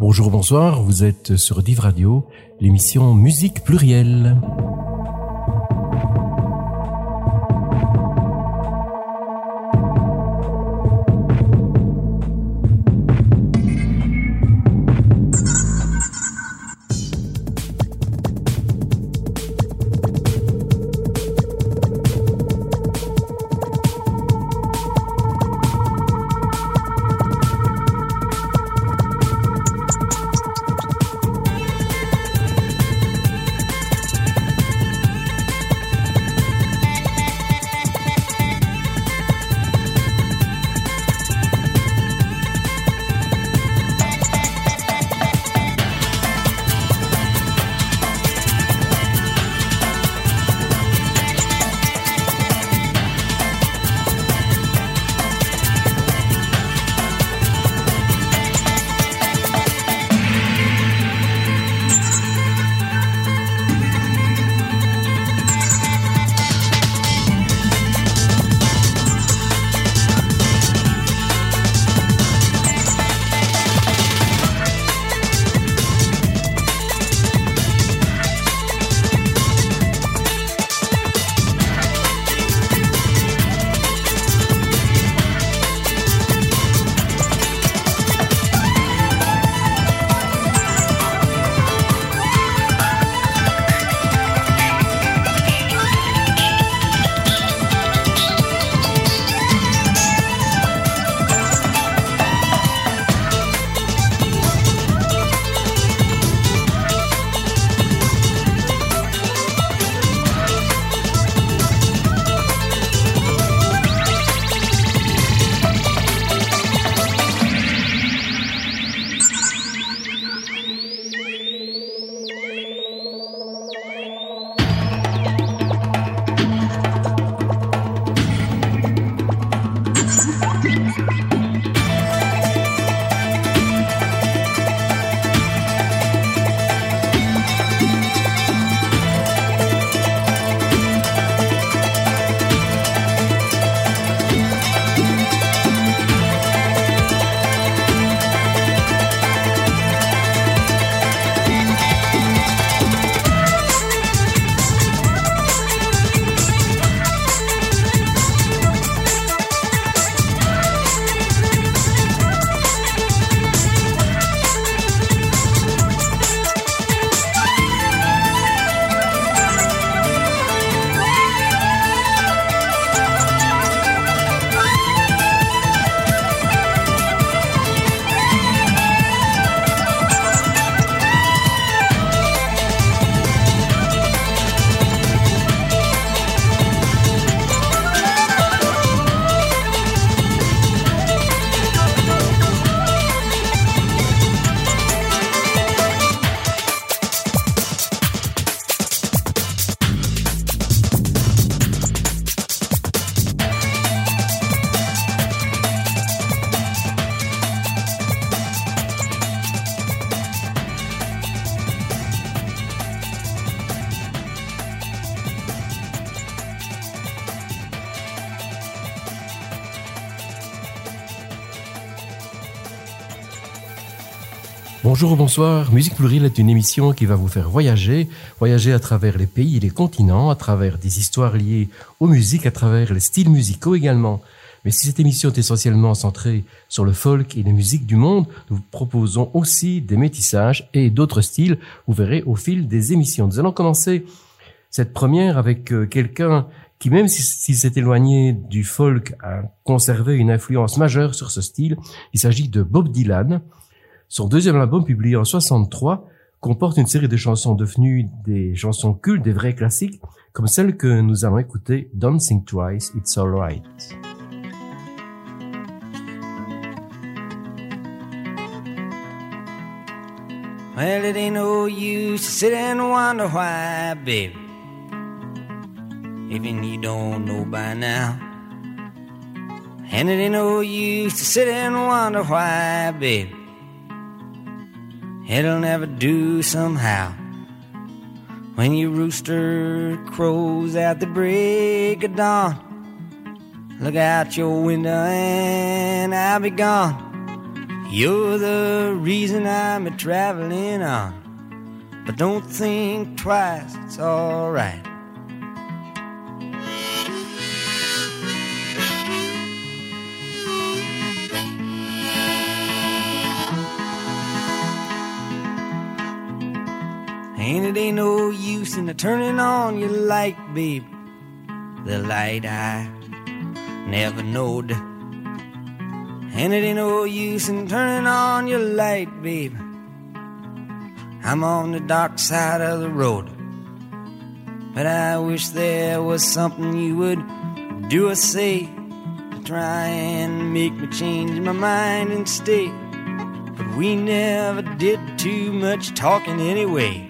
Bonjour, bonsoir, vous êtes sur Div Radio, l'émission Musique plurielle. Bonjour, bonsoir. Musique plurielle est une émission qui va vous faire voyager, voyager à travers les pays et les continents, à travers des histoires liées aux musiques, à travers les styles musicaux également. Mais si cette émission est essentiellement centrée sur le folk et les musiques du monde, nous proposons aussi des métissages et d'autres styles, vous verrez au fil des émissions. Nous allons commencer cette première avec euh, quelqu'un qui, même s'il s'est éloigné du folk, a conservé une influence majeure sur ce style. Il s'agit de Bob Dylan. Son deuxième album, publié en 63, comporte une série de chansons devenues des chansons cultes, des vrais classiques, comme celle que nous allons écouter, Don't Think Twice, It's Alright. Well, it ain't no use to sit and wonder. Even you don't know by now. And it ain't no use to sit and wonder why. It'll never do somehow. When your rooster crows at the break of dawn, look out your window and I'll be gone. You're the reason I'm a traveling on. But don't think twice, it's alright. And it ain't no use in turning on your light, babe. The light I never knowed. And it ain't no use in turning on your light, babe. I'm on the dark side of the road. But I wish there was something you would do or say to try and make me change my mind and stay. But we never did too much talking anyway.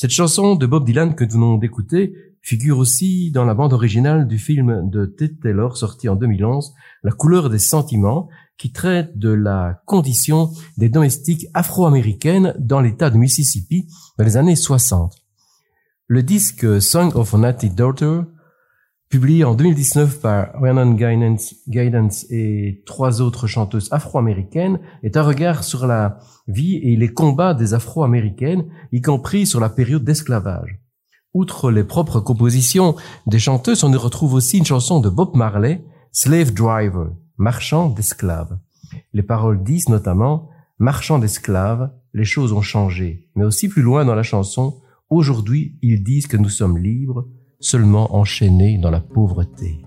Cette chanson de Bob Dylan que nous venons d'écouter figure aussi dans la bande originale du film de Ted Taylor sorti en 2011, La couleur des sentiments, qui traite de la condition des domestiques afro-américaines dans l'état de Mississippi dans les années 60. Le disque Song of a Natty Daughter publié en 2019 par Rhiannon Guidance, Guidance et trois autres chanteuses afro-américaines, est un regard sur la vie et les combats des afro-américaines, y compris sur la période d'esclavage. Outre les propres compositions des chanteuses, on y retrouve aussi une chanson de Bob Marley, Slave Driver, marchand d'esclaves. Les paroles disent notamment Marchand d'esclaves, les choses ont changé. Mais aussi plus loin dans la chanson, Aujourd'hui, ils disent que nous sommes libres, seulement enchaînés dans la pauvreté.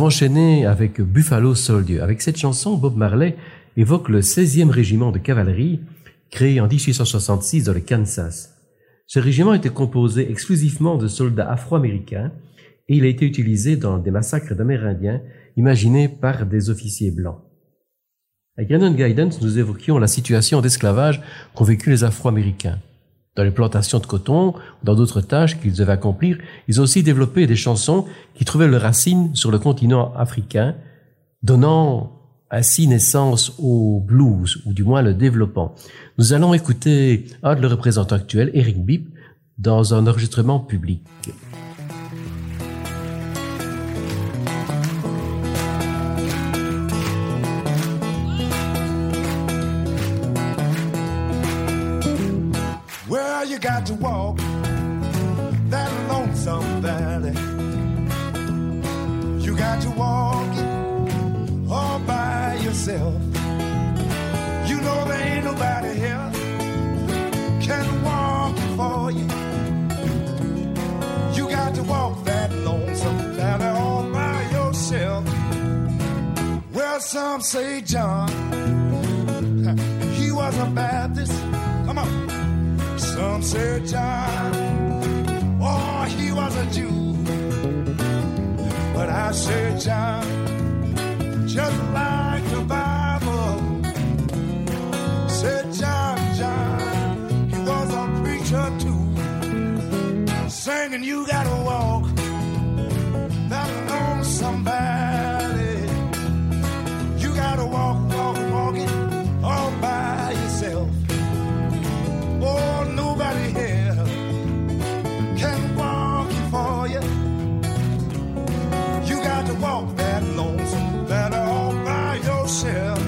Avons enchaîné avec Buffalo Soldier. Avec cette chanson, Bob Marley évoque le 16e régiment de cavalerie créé en 1866 dans le Kansas. Ce régiment était composé exclusivement de soldats afro-américains et il a été utilisé dans des massacres d'Amérindiens imaginés par des officiers blancs. À Grannon Guidance, nous évoquions la situation d'esclavage qu'ont vécu les Afro-Américains. Dans les plantations de coton dans d'autres tâches qu'ils devaient accomplir, ils ont aussi développé des chansons qui trouvaient leurs racines sur le continent africain, donnant ainsi naissance au blues, ou du moins le développant. Nous allons écouter un de leurs représentants actuels, Eric Bibb, dans un enregistrement public. Walk that lonesome valley. You got to walk it all by yourself. You know there ain't nobody here can walk it for you. You got to walk that lonesome valley all by yourself. Well, some say John, he was a Baptist. Some John, oh, he was a Jew. But I say John, just like the Bible. Said John, John, he was a preacher too. Singing, you gotta walk nobody here can walk it for you. You got to walk that lonesome valley all by yourself.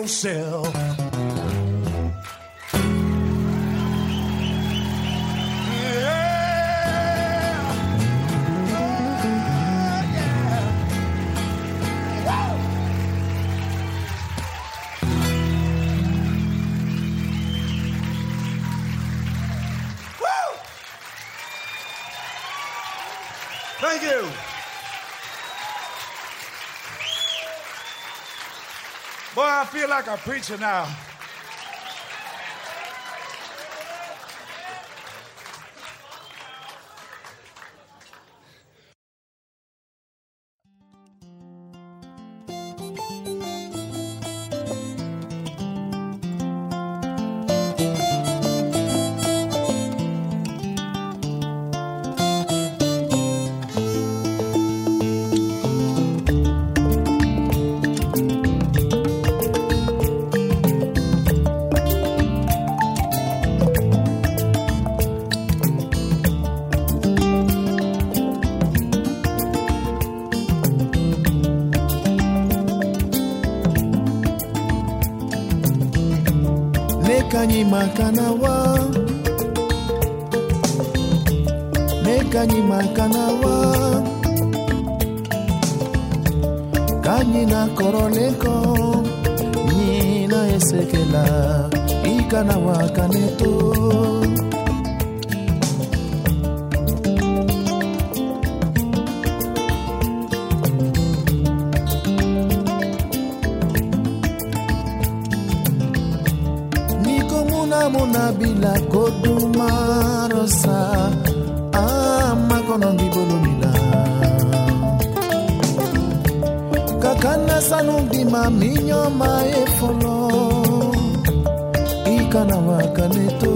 Yourself. Feel like a preacher now. Makanawa mekanyi makanawa kanyi na koroneko nyi na esekela ikanawa kaneto minyoma efolo ikana wakaneto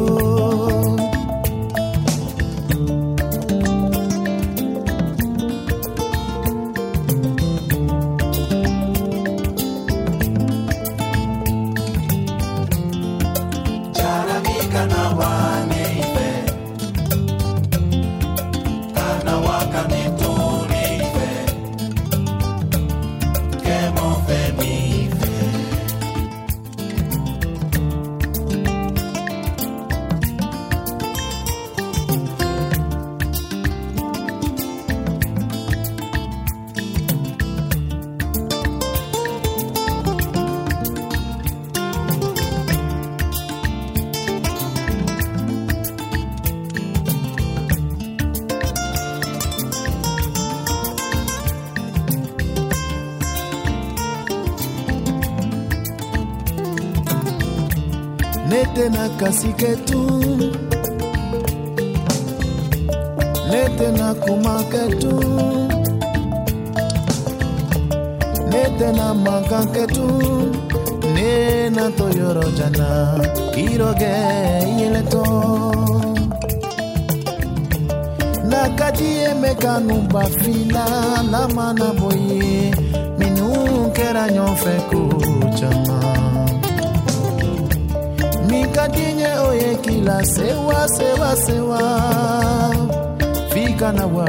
nete na kasiketu nete na kumaketu nete na makanketu ne na toyoro jana iroge yeleto nakadi emekanu bafila lama na boye minu kɛra ɲɔgɔn caman min ka di n ye o ye k'i la sewa sewa. Sewa f'i kana wa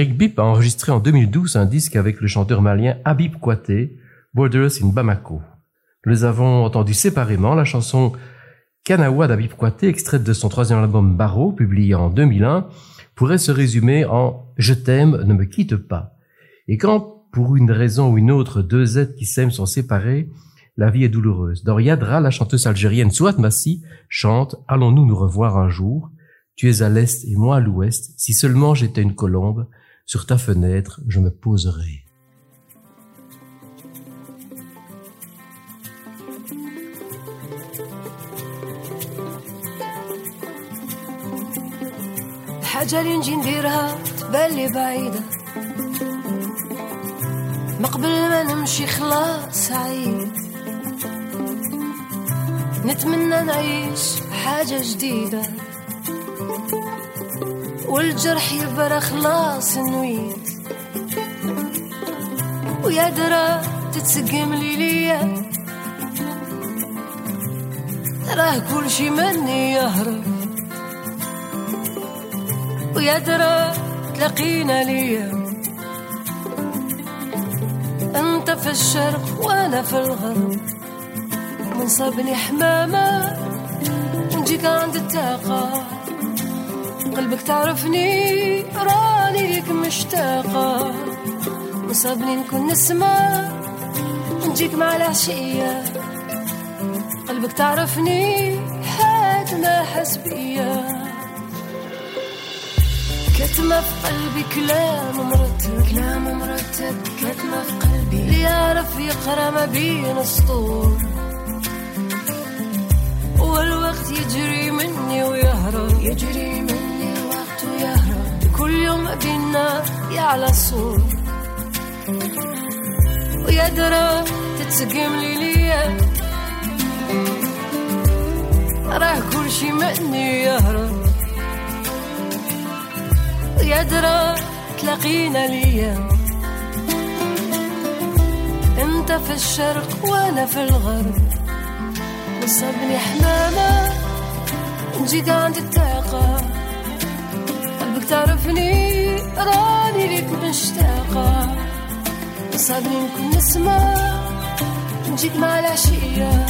Eric Bip a enregistré en 2012 un disque avec le chanteur malien Habib Kouaté, Borders in Bamako. Nous les avons entendus séparément la chanson Kanawa d'Habib Kouaté, extraite de son troisième album Barreau, publié en 2001, pourrait se résumer en Je t'aime, ne me quitte pas. Et quand, pour une raison ou une autre, deux êtres qui s'aiment sont séparés, la vie est douloureuse. Dans Yadra, la chanteuse algérienne Souat Massi chante Allons-nous nous revoir un jour? Tu es à l'est et moi à l'ouest. Si seulement j'étais une colombe, sur ta fenêtre, je me poserais. الحاجة اللي نجي نديرها تبان لي بعيدة. ما قبل ما نمشي خلاص عيد. نتمنى نعيش حاجة جديدة. والجرح يبرى خلاص نويت ويا درا تتسقم لي ليا. راه كل شي مني يهرب. ويا درا تلاقينا ليا. انت في الشرق وأنا في الغرب. منصبني حمامة ونجيك عند الطاقة قلبك تعرفني راني ليك مشتاقة منصبني نكون نسمع ونجيك مع العشية. قلبك تعرفني حاد ما حس بيا. كتمة في قلبي كلام مرتب. كلام مرتب. كتمة في قلبي. اللي يعرف يقرأ ما بين السطور. والوقت يجري مني ويهرب. يجري مني بينا يعلى الصور ويا درا تتسقم لي ليا. راه كل شي مني يهرب. يا درا تلاقينا ليا. انت في الشرق وأنا في الغرب. وصبني حمامة نجيك عند الطاقة قلبك تعرفني راني ليك مشتاقة. وصبني نكون نسمع نجيك مع العشية.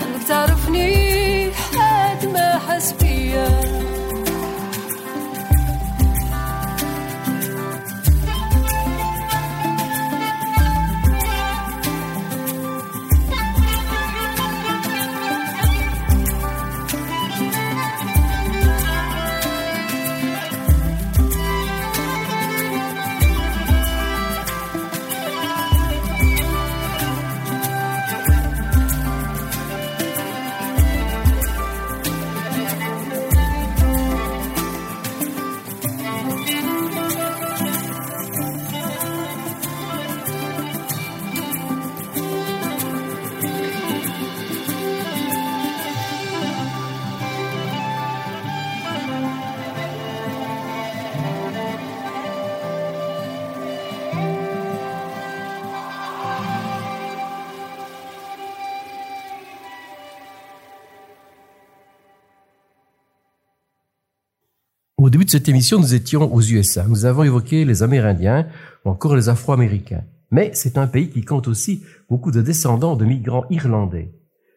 قلبك تعرفني حد ما حس بيا cette émission, nous étions aux USA. Nous avons évoqué les Amérindiens ou encore les Afro-Américains. Mais c'est un pays qui compte aussi beaucoup de descendants de migrants irlandais.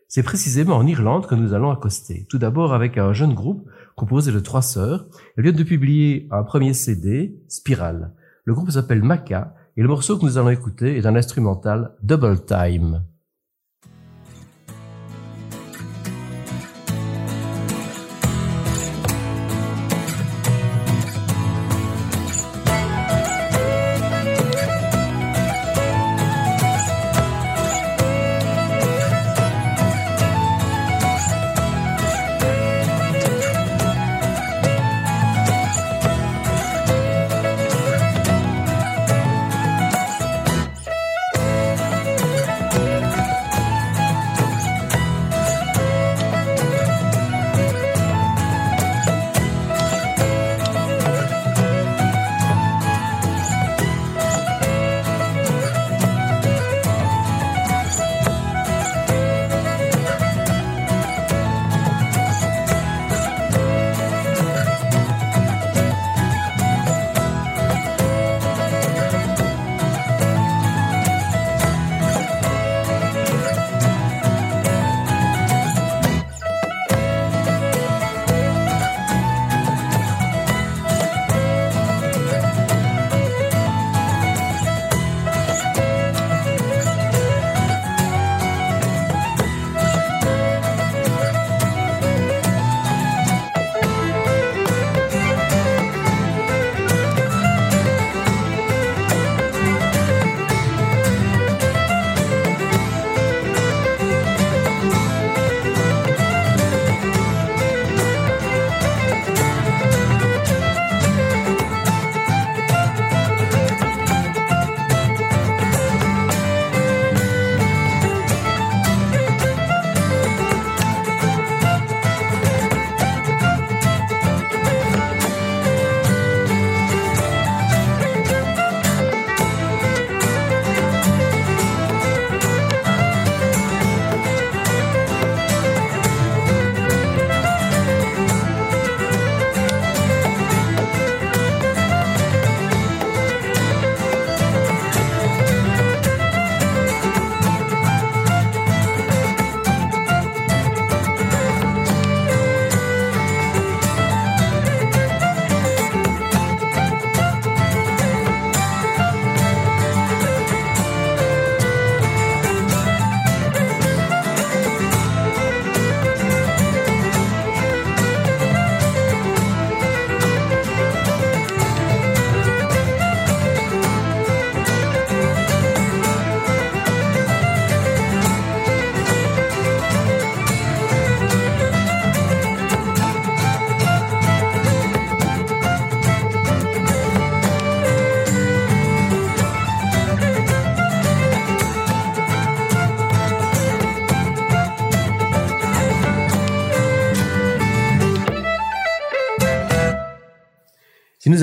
C'est précisément en Irlande que nous allons accoster. Tout d'abord avec un jeune groupe composé de trois sœurs. Elles viennent de publier un premier CD, Spiral. Le groupe s'appelle Maca et le morceau que nous allons écouter est un instrumental Double Time.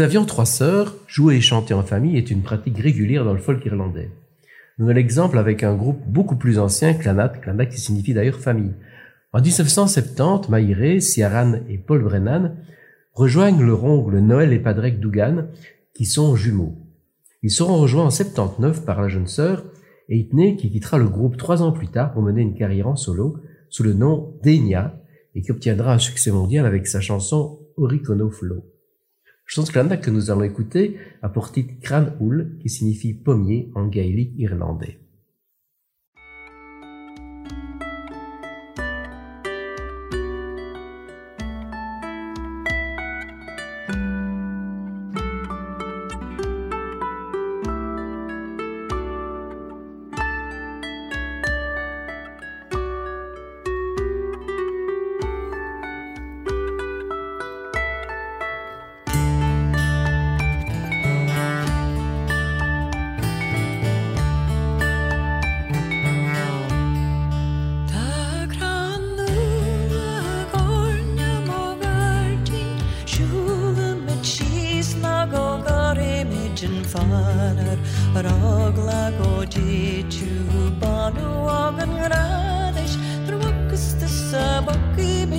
Nous avions trois sœurs, jouer et chanter en famille est une pratique régulière dans le folk irlandais. Nous avons l'exemple avec un groupe beaucoup plus ancien, Clanat, Clanat qui signifie d'ailleurs famille. En 1970, Maïré, Ciaran et Paul Brennan rejoignent leur oncle Noël et Padraig Dougan, qui sont jumeaux. Ils seront rejoints en 79 par la jeune sœur Eitne, qui quittera le groupe trois ans plus tard pour mener une carrière en solo sous le nom d'Enya et qui obtiendra un succès mondial avec sa chanson Oricono Flow. Chanson que nous allons écouter a pour titre qui signifie pommier en gaélique irlandais.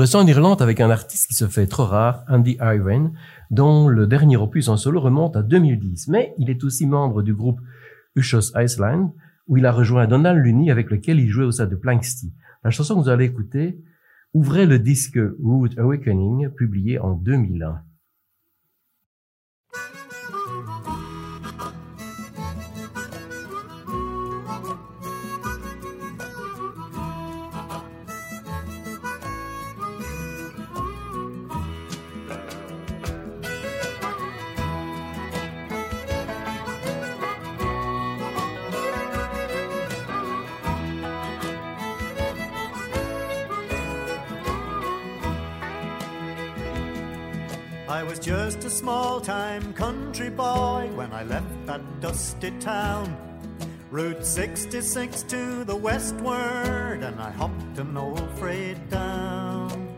Nous restons en Irlande avec un artiste qui se fait trop rare, Andy Irwin, dont le dernier opus en solo remonte à 2010. Mais il est aussi membre du groupe Ushos Iceland, où il a rejoint Donald Lunny avec lequel il jouait au sein de Planksty. La chanson que vous allez écouter ouvrait le disque Wood Awakening, publié en 2001. Just a small time country boy when I left that dusty town. Route 66 to the westward, and I hopped an old freight down.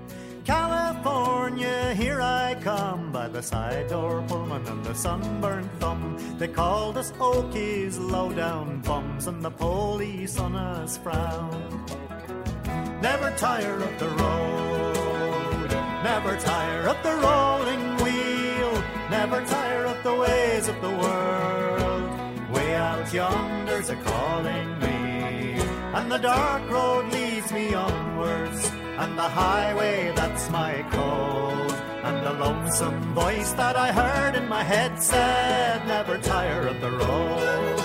California, here I come by the side door Pullman and the sunburned thumb. They called us Okies, low down bums, and the police on us frown. Never tire of the road, never tire of the rolling never tire of the ways of the world. Way out yonder's a calling me, and the dark road leads me onwards and the highway that's my code. And the lonesome voice that I heard in my head said, Never tire of the road.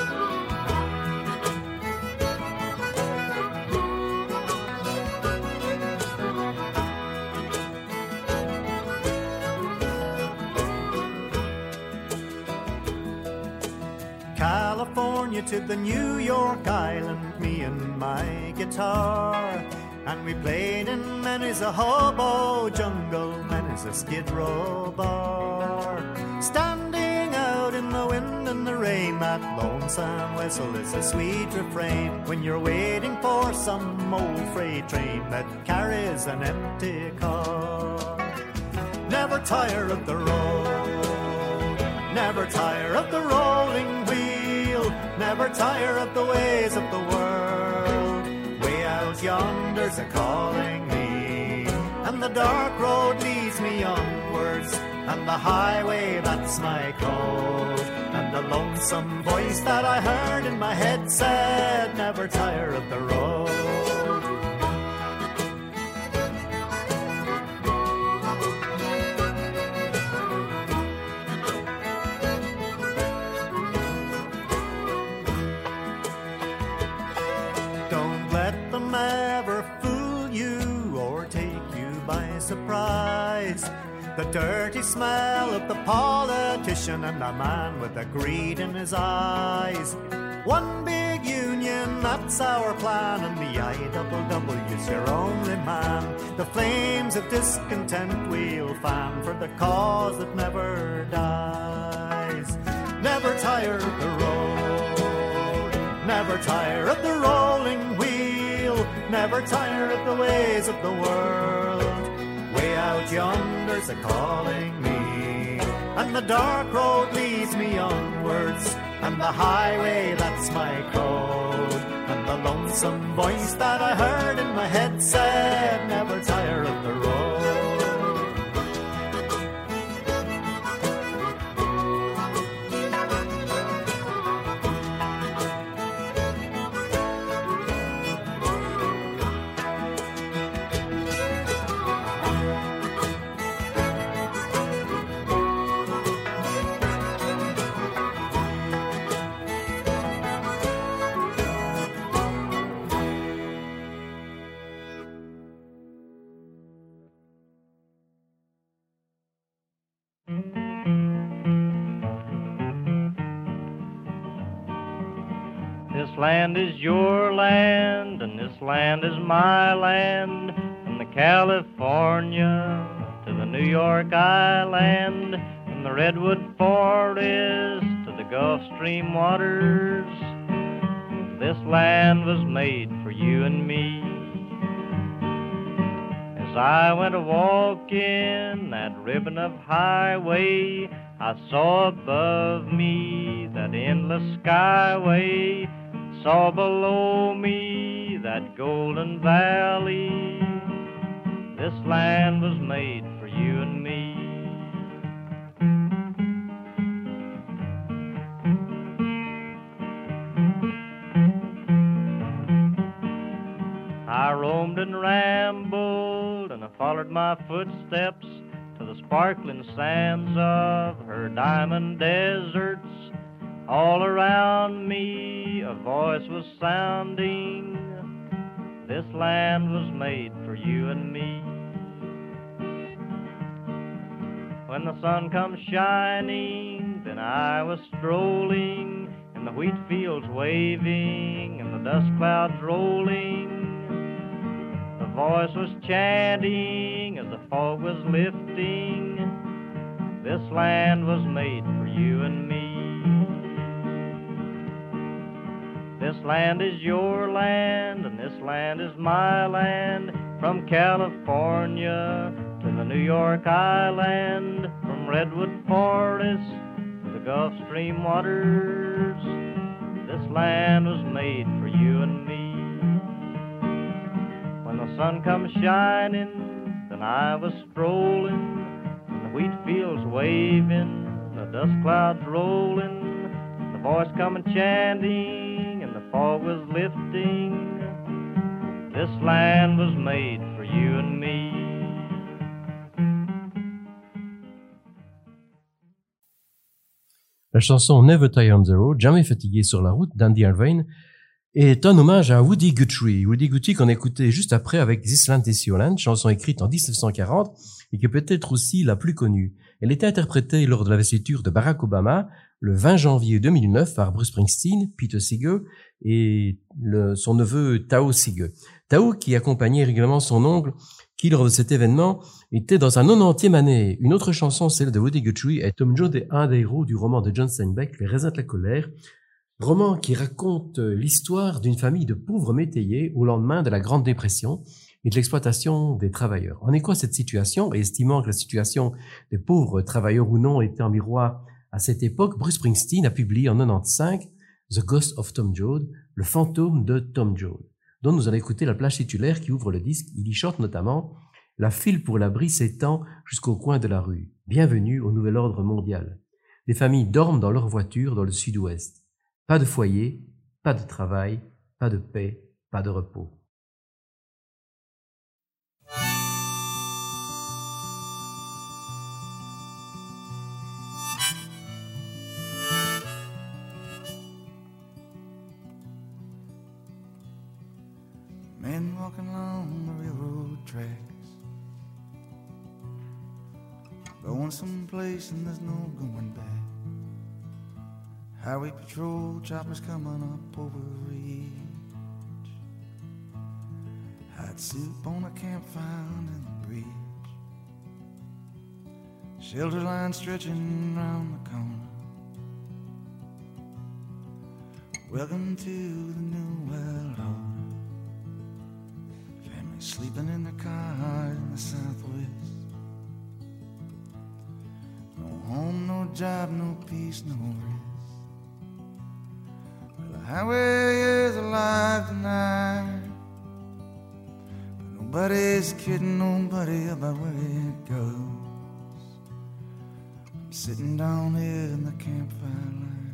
California to the New York Island, me and my guitar. And we played in many's a hobo jungle, many's a skid row bar. Standing out in the wind and the rain, that lonesome whistle is a sweet refrain. When you're waiting for some old freight train that carries an empty car. Never tire of the road, never tire of the rolling never tire of the ways of the world Way out yonder's a calling me, and the dark road leads me onwards, and the highway that's my code, and the lonesome voice that I heard in my head said, never tire of the road. The dirty smell of the politician and the man with the greed in his eyes. One big union, that's our plan, and the IWW's your only man. The flames of discontent we'll fan for the cause that never dies. Never tire of the road, never tire of the rolling wheel, never tire of the ways of the world out yonder's a calling me, and the dark road leads me onwards, and the highway that's my code, and the lonesome voice that I heard in my head said, never tire of the road. Land is your land, and this land is my land. From the California to the New York Island, from the Redwood Forest to the Gulf Stream waters, this land was made for you and me. As I went a walking that ribbon of highway, I saw above me that endless skyway saw below me that golden valley. This land was made for you and me. I roamed and rambled, and I followed my footsteps to the sparkling sands of her diamond deserts all around me a voice was sounding. This land was made for you and me. When the sun comes shining, then I was strolling, and the wheat fields waving, and the dust clouds rolling. The voice was chanting as the fog was lifting. This land was made for you and me. This land is your land, and this land is my land. From California to the New York Island, from Redwood Forest to the Gulf Stream waters, this land was made for you and me. When the sun comes shining, then I was strolling, and the wheat fields waving, the dust clouds rolling, the voice coming chanting, lifting. This land was made for you and me. La chanson Never Tire on the Road, jamais fatigué sur la route d'Andy Irvine, est un hommage à Woody Guthrie. Woody Guthrie qu'on a écouté juste après avec This Land is Your Land, chanson écrite en 1940 et qui est peut-être aussi la plus connue. Elle était interprétée lors de l'investiture de Barack Obama le 20 janvier 2009 par Bruce Springsteen, Peter Seeger et le- son neveu Tao Seeger. Tao qui accompagnait régulièrement son oncle qui lors de cet événement était dans sa 90e année. Une autre chanson, celle de Woody Guthrie, est Tom Jones un des héros du roman de John Steinbeck, Les raisins de la colère, roman qui raconte l'histoire d'une famille de pauvres métayers au lendemain de la Grande Dépression et de l'exploitation des travailleurs. En écho à cette situation, et estimant que la situation des pauvres travailleurs ou non était en miroir à cette époque, Bruce Springsteen a publié en 95 The Ghost of Tom Joad, le fantôme de Tom Joad, dont nous allons écouter la plage titulaire qui ouvre le disque. Il y chante notamment La file pour l'abri s'étend jusqu'au coin de la rue. Bienvenue au nouvel ordre mondial. Des familles dorment dans leurs voitures dans le sud-ouest. Pas de foyer, pas de travail, pas de paix, pas de repos. Men walking along the railroad tracks, going someplace and there's no going back. Highway patrol choppers coming up over reach. Hot soup on a campfire in the breeze. Shelter line stretching round the corner. Welcome to the new world Sleeping in the car in the southwest. No home, no job, no peace, no rest. Well, the highway is alive tonight. But nobody's kidding nobody about where it goes. I'm sitting down here in the campfire line.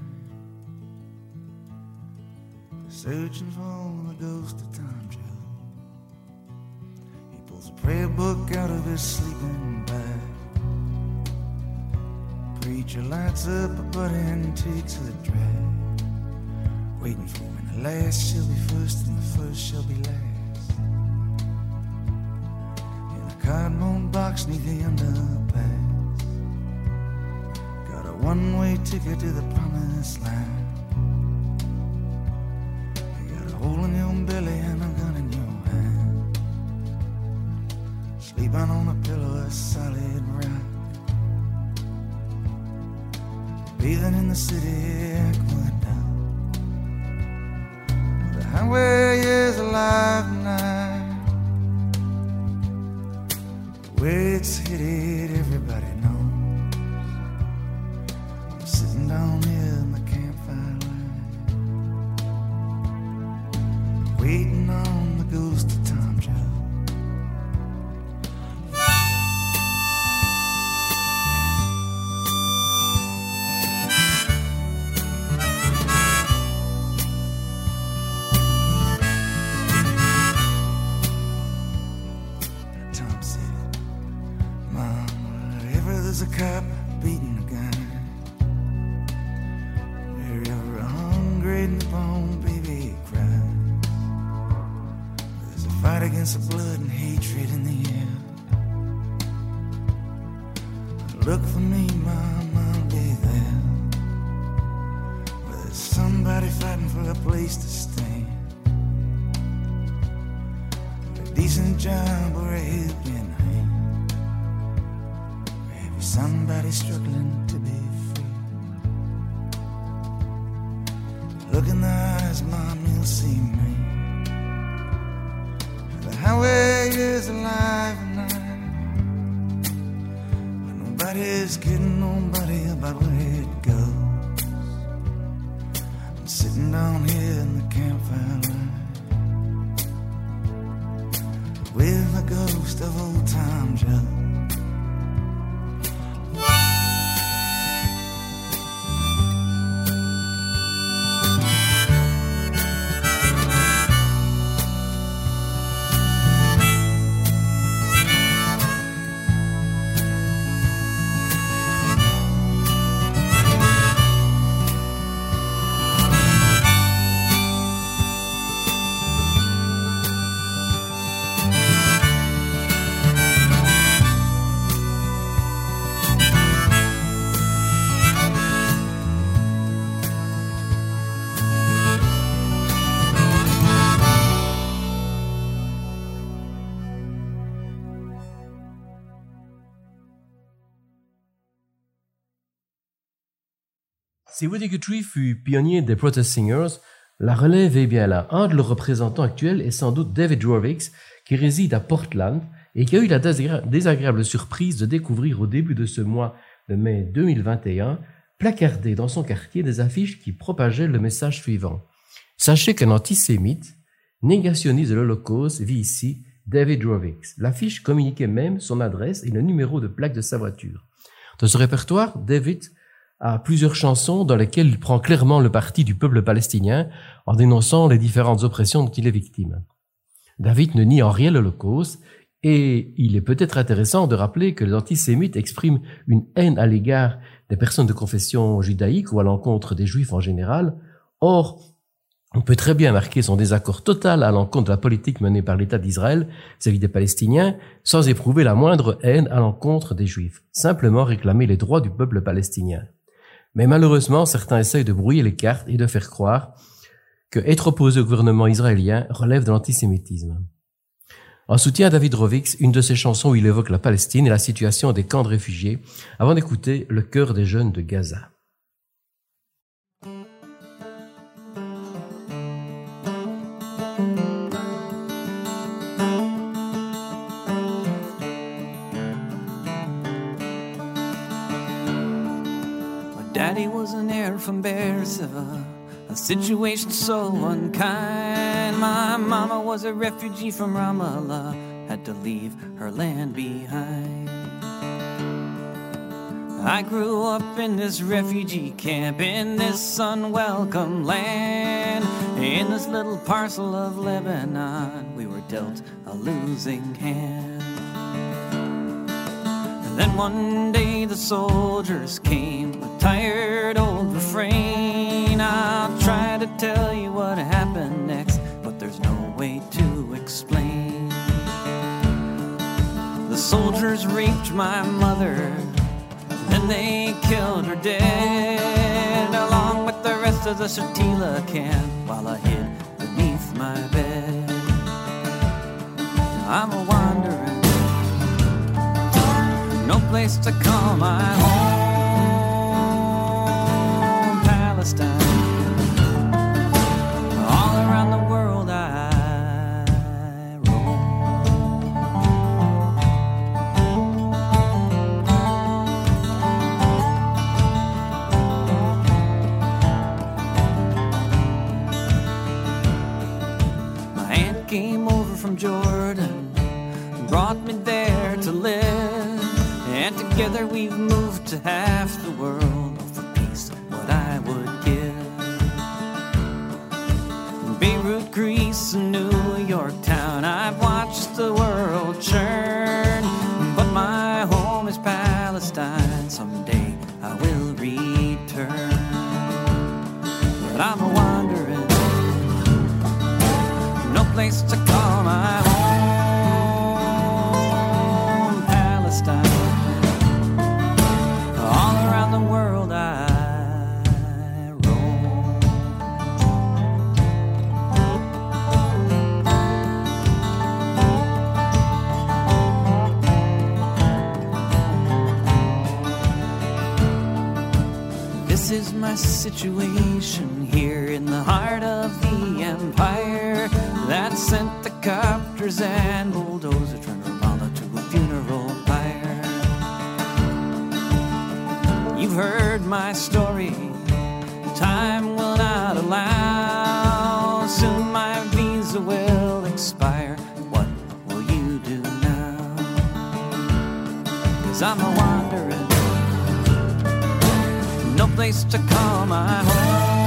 Searching for the ghost of. He pulls a prayer book out of his sleeping bag. Preacher lights up a butt and takes a drag. Waiting for when the last shall be first and the first shall be last. In a cardboard box neath the underpass. Got a one way ticket to the promised land. Si Woody Guthrie fut pionnier des Protest Singers, la relève est bien là. Un de leurs représentants actuels est sans doute David Rovix, qui réside à Portland et qui a eu la désagréable surprise de découvrir au début de ce mois de mai 2021, placardé dans son quartier des affiches qui propageaient le message suivant. Sachez qu'un antisémite, négationniste de l'Holocauste, vit ici, David Rovix. L'affiche communiquait même son adresse et le numéro de plaque de sa voiture. Dans ce répertoire, David à plusieurs chansons dans lesquelles il prend clairement le parti du peuple palestinien en dénonçant les différentes oppressions dont il est victime. David ne nie en rien l'Holocauste et il est peut-être intéressant de rappeler que les antisémites expriment une haine à l'égard des personnes de confession judaïque ou à l'encontre des juifs en général. Or, on peut très bien marquer son désaccord total à l'encontre de la politique menée par l'État d'Israël vis-à-vis des Palestiniens sans éprouver la moindre haine à l'encontre des Juifs, simplement réclamer les droits du peuple palestinien. Mais malheureusement, certains essayent de brouiller les cartes et de faire croire que être opposé au gouvernement israélien relève de l'antisémitisme. En soutien à David Rovix, une de ses chansons où il évoque la Palestine et la situation des camps de réfugiés, avant d'écouter Le cœur des jeunes de Gaza. An heir from Beersheba, a situation so unkind. My mama was a refugee from Ramallah, had to leave her land behind. I grew up in this refugee camp in this unwelcome land. In this little parcel of Lebanon, we were dealt a losing hand. Then one day the soldiers came, a tired old refrain. I'll try to tell you what happened next, but there's no way to explain. The soldiers raped my mother, then they killed her dead, along with the rest of the Shatila camp, while I hid beneath my bed. I'm a wanderer no place to call my home. Palestine, all around the world I roam. My aunt came over from Jordan, brought me together we've moved to half the world situation here in the heart of the empire that sent the copters and bulldozers trying to Ramallah to a funeral pyre. You've heard my story, time will not allow. Soon my visa will expire. What will you do now? Cause I'm a place to call my home.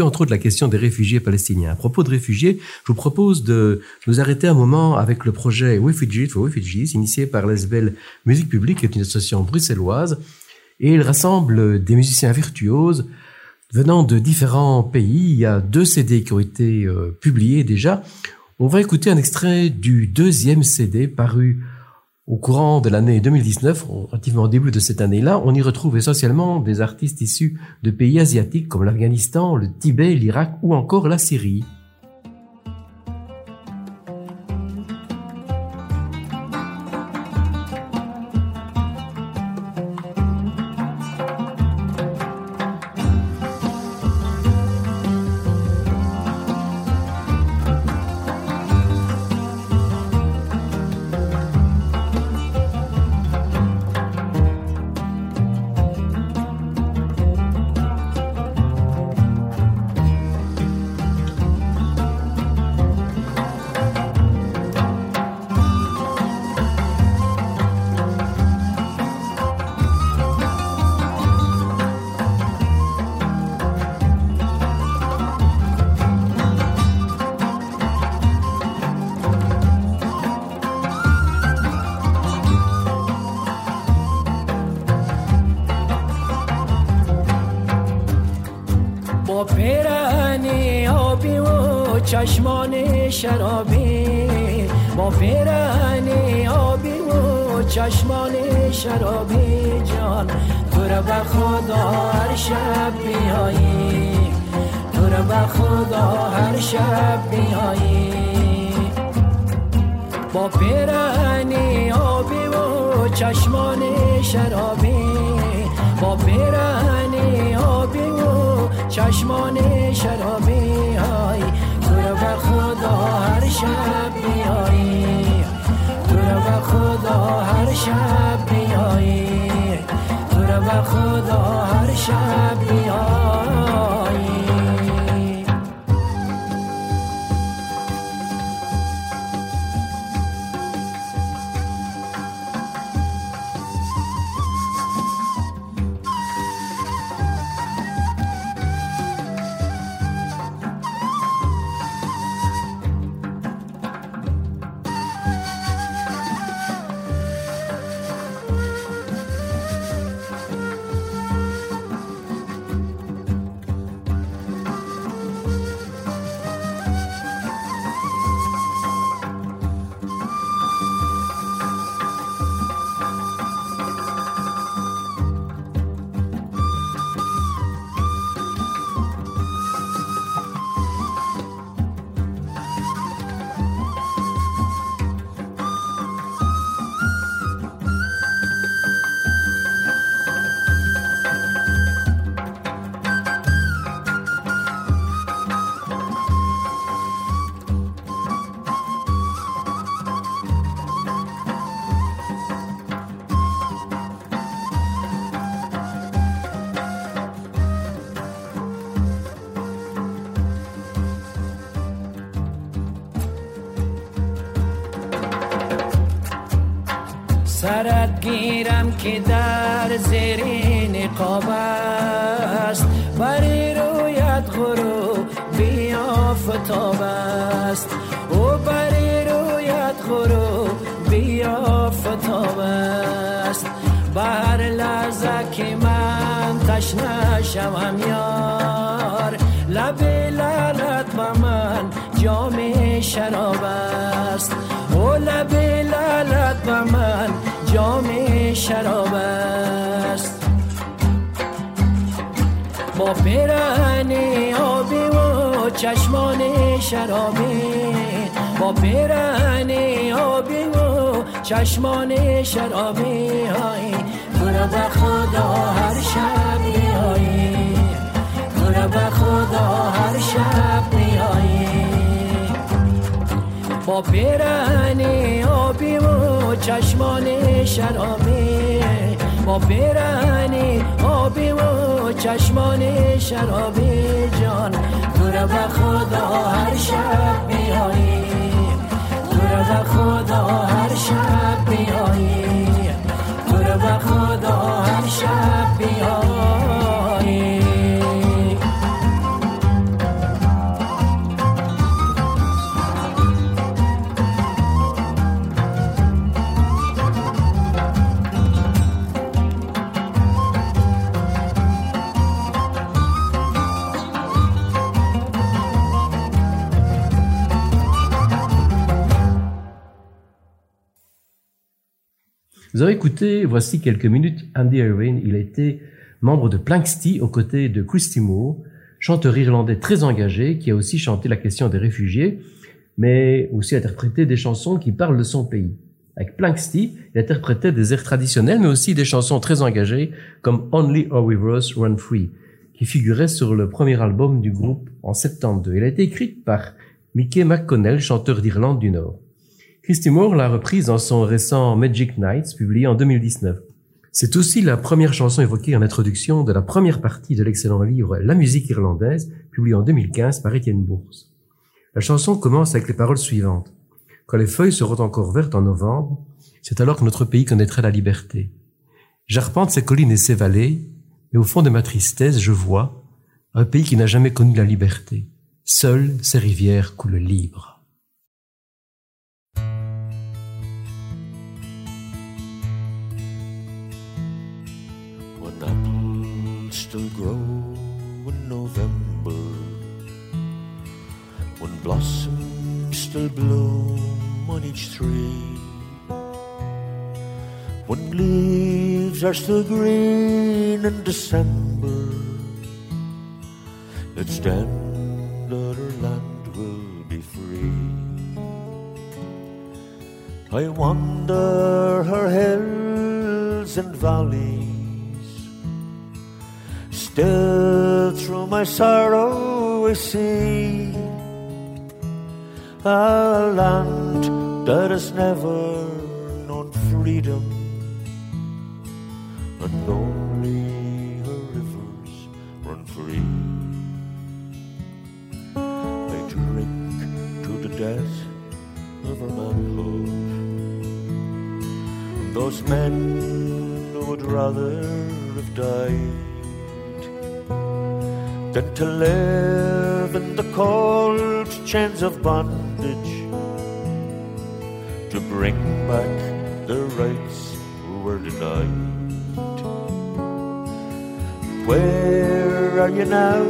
Entre autres la question des réfugiés palestiniens. À propos de réfugiés, je vous propose de nous arrêter un moment avec le projet Refugees for Refugees, initié par l'ESBEL Musique Publique, qui est une association bruxelloise. Et il rassemble des musiciens virtuoses venant de différents pays. Il y a deux CD qui ont été euh, publiés déjà. On va écouter un extrait du deuxième CD paru au courant de l'année 2019, relativement au début de cette année-là, on y retrouve essentiellement des artistes issus de pays asiatiques comme l'Afghanistan, le Tibet, l'Irak ou encore la Syrie. سرت گیرم که در زیر نقاب است. بری رویت غروب بیا فتاب است. او بری رویت غروب بیا فتاب است. به هر لحظه که من تشنه شوم یار لب لالت به من جام شراب است. او لب لالت به من شراب است. با پیرهن آبی و چشمان شرابی با برهنه آبی و چشمان شرابی های برا به خدا هر شب بیایی برا به خدا هر شب با برهنه آبی و چشمان شرابی با برهنه آبی و چشمان شرابی جان. برا به خدا هر شب بیایی. برا به خدا هر شب بیایی. برا به خدا هر شب بیایی. Écouté, voici quelques minutes, Andy Irwin. Il a été membre de Planxty aux côtés de Christy Moore, chanteur irlandais très engagé qui a aussi chanté la question des réfugiés, mais aussi interprété des chansons qui parlent de son pays. Avec Planxty, il interprétait des airs traditionnels, mais aussi des chansons très engagées comme Only Our Rivers Run Free, qui figurait sur le premier album du groupe en 72. Il a été écrite par Mickey McConnell, chanteur d'Irlande du Nord. Christy Moore l'a reprise dans son récent Magic Nights, publié en 2019. C'est aussi la première chanson évoquée en introduction de la première partie de l'excellent livre La musique irlandaise, publié en 2015 par Étienne Bourse. La chanson commence avec les paroles suivantes. Quand les feuilles seront encore vertes en novembre, c'est alors que notre pays connaîtra la liberté. J'arpente ces collines et ces vallées, et au fond de ma tristesse, je vois un pays qui n'a jamais connu la liberté. Seules ses rivières coulent libres. Still grow in November, when blossoms still bloom on each tree, when leaves are still green in December, it's then that our land will be free. I wander her hills and valleys Still through my sorrow I see. A land that has never than to live in the cold chains of bondage to bring back the rights who were denied. Where are you now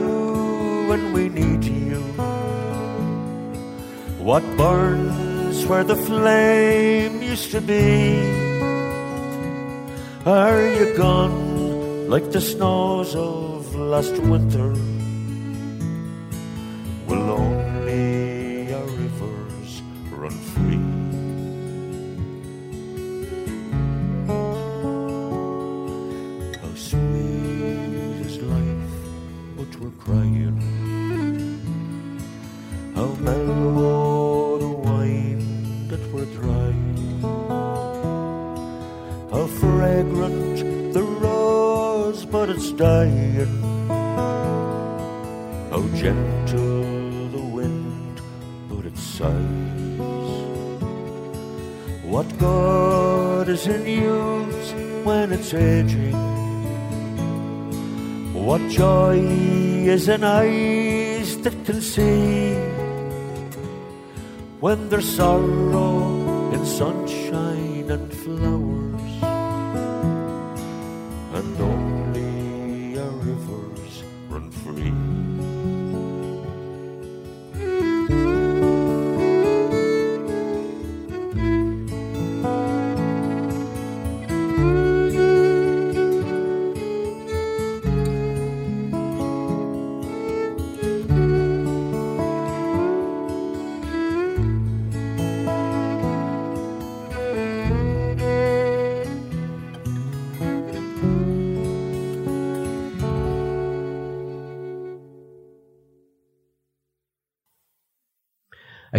when we need you? What burns where the flame used to be? Are you gone like the snows of last winter? In eyes that can see when there's sorrow in sunshine and flowers,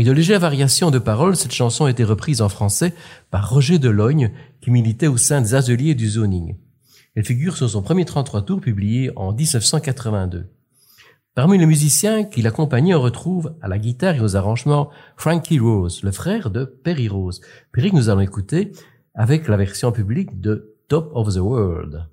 Avec de légères variations de paroles, cette chanson a été reprise en français par Roger Delogne, qui militait au sein des ateliers du zoning. Elle figure sur son premier 33 tours publié en 1982. Parmi les musiciens qui l'accompagnaient, on retrouve à la guitare et aux arrangements Frankie Rose, le frère de Perry Rose. Perry que nous allons écouter avec la version publique de Top of the World.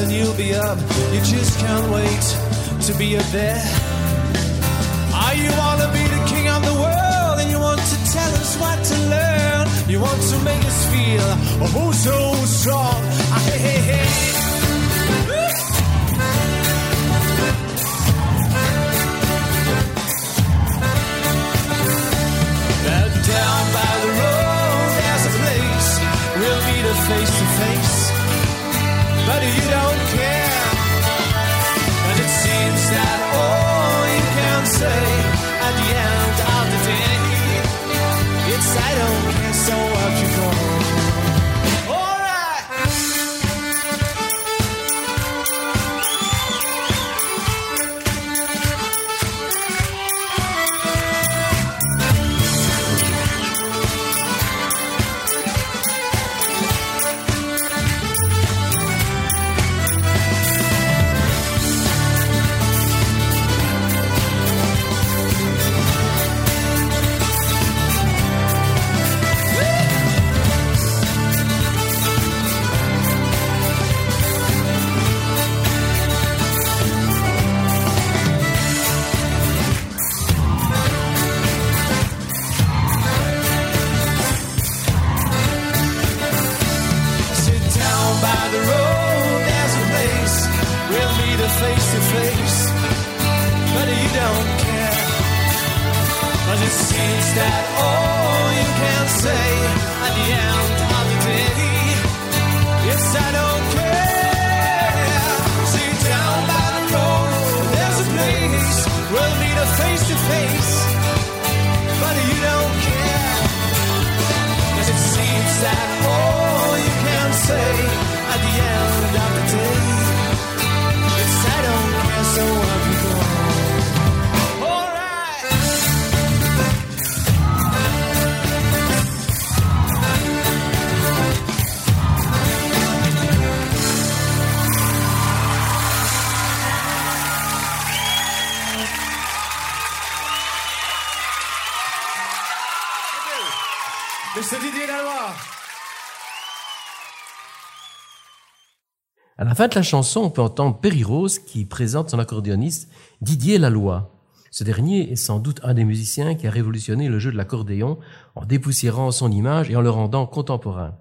and you'll be up. You just can't wait to be up there. It seems that all you can say at the end of the day yes, I don't care. See, down by the road, there's a place meet face to face, but you don't care. It seems that all you can say at the end of the day I don't care so la fin de la chanson, on peut entendre Perry Rose qui présente son accordéoniste Didier Laloy. Ce dernier est sans doute un des musiciens qui a révolutionné le jeu de l'accordéon en dépoussiérant son image et en le rendant contemporain.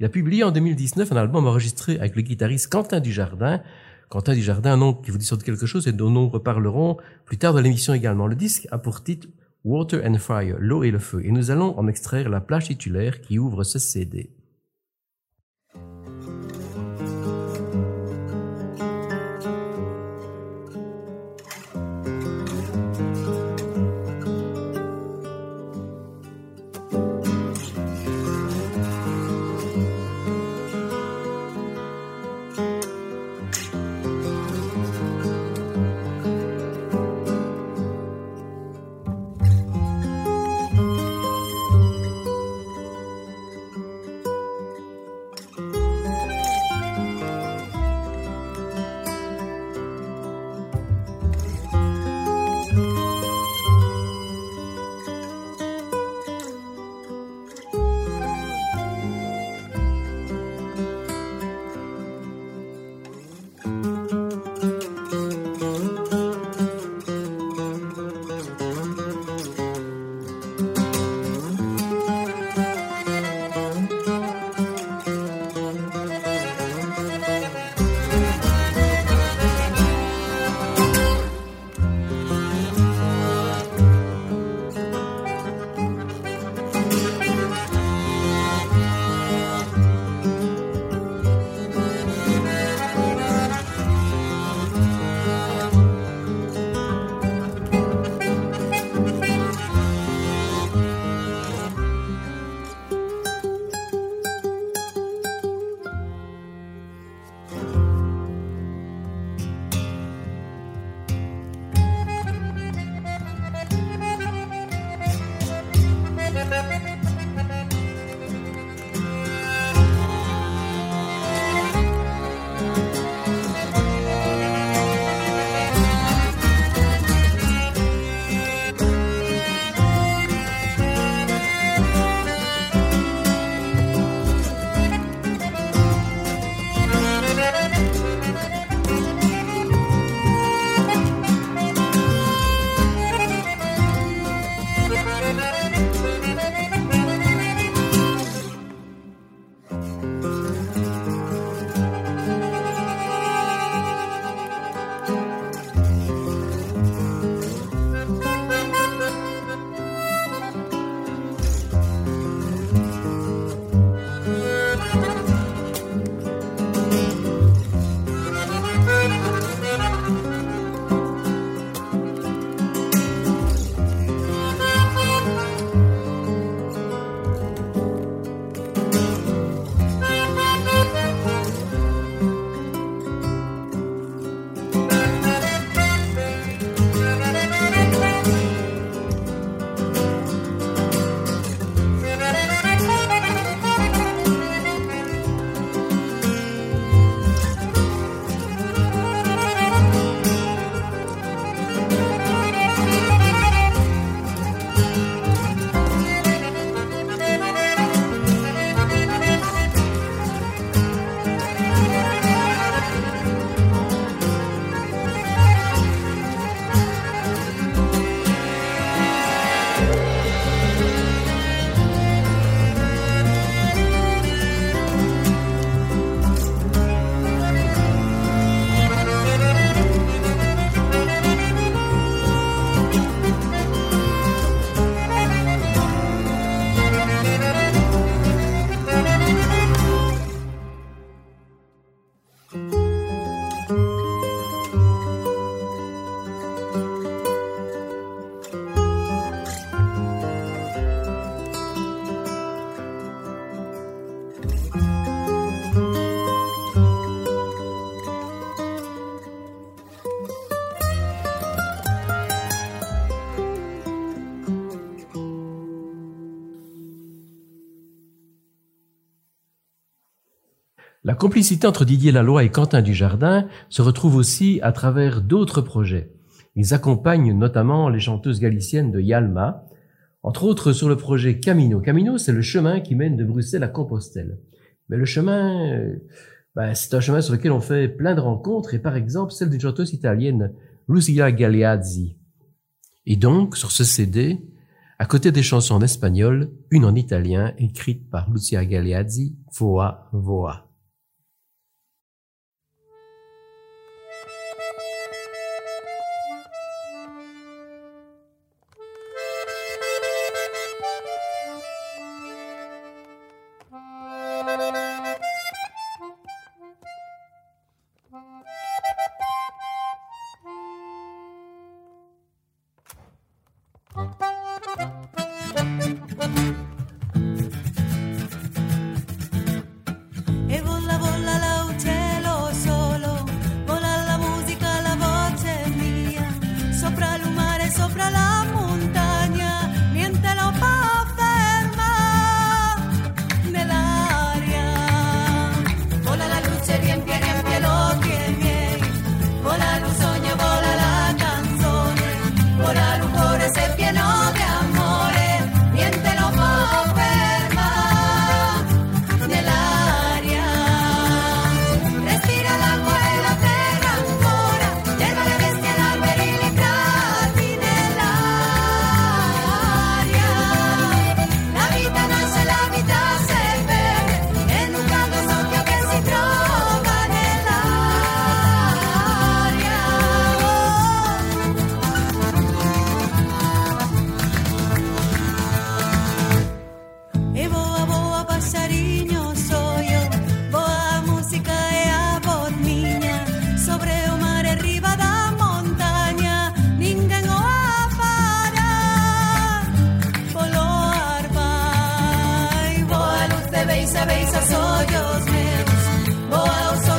Il a publié en 2019 un album enregistré avec le guitariste Quentin Dujardin. Quentin Dujardin, un nom qui vous dit sans doute quelque chose et dont nous reparlerons plus tard dans l'émission également. Le disque a pour titre Water and Fire, l'eau et le feu. Et nous allons en extraire la plage titulaire qui ouvre ce CD. Complicité entre Didier Laloy et Quentin Dujardin se retrouve aussi à travers d'autres projets. Ils accompagnent notamment les chanteuses galiciennes de Yalma, entre autres sur le projet Camino. Camino, c'est le chemin qui mène de Bruxelles à Compostelle. Mais le chemin, euh, ben, c'est un chemin sur lequel on fait plein de rencontres, et par exemple celle d'une chanteuse italienne, Lucia Galeazzi. Et donc, sur ce CD, à côté des chansons en espagnol, une en italien écrite par Lucia Galeazzi, Voa Voa. sabéis a sollos meus. boa Vou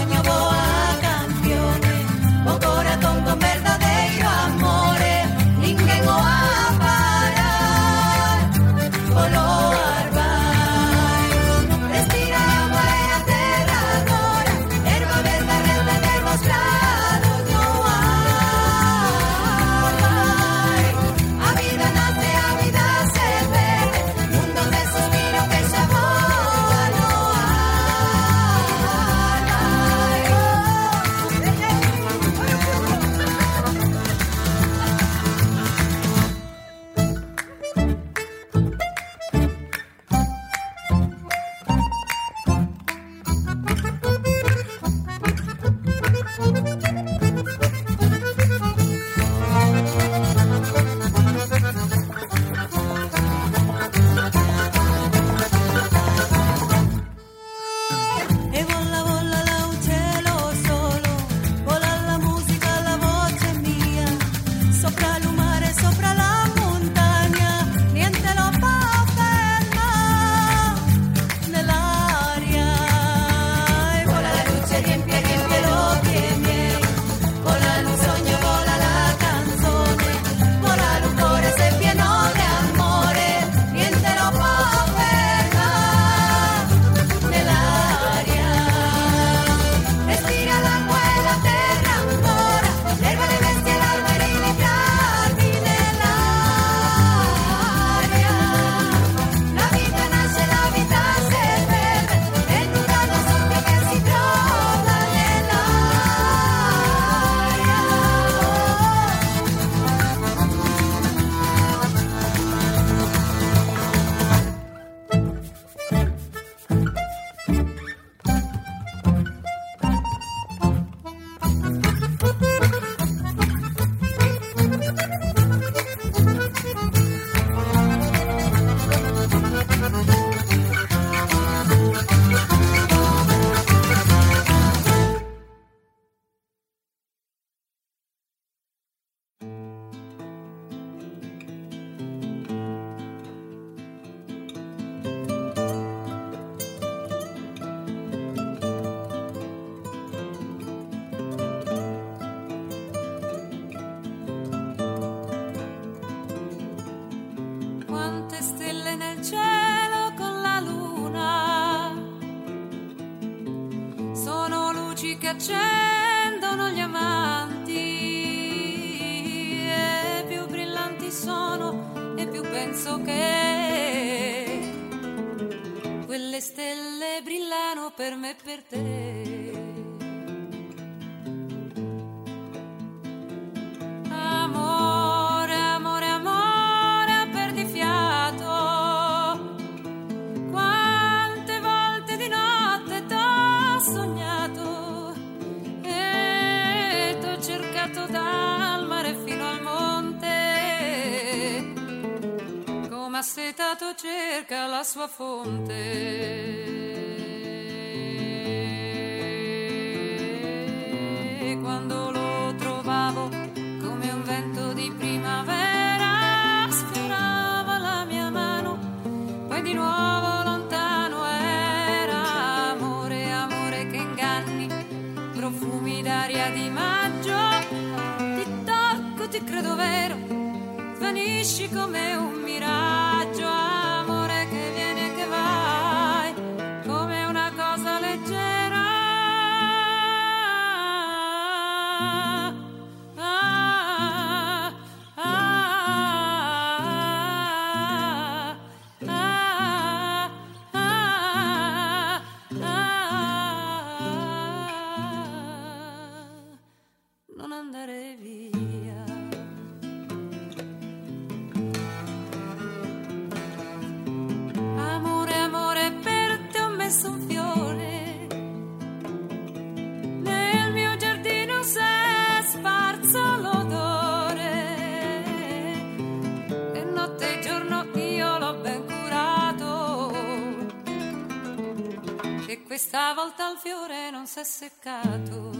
monte. ressecado.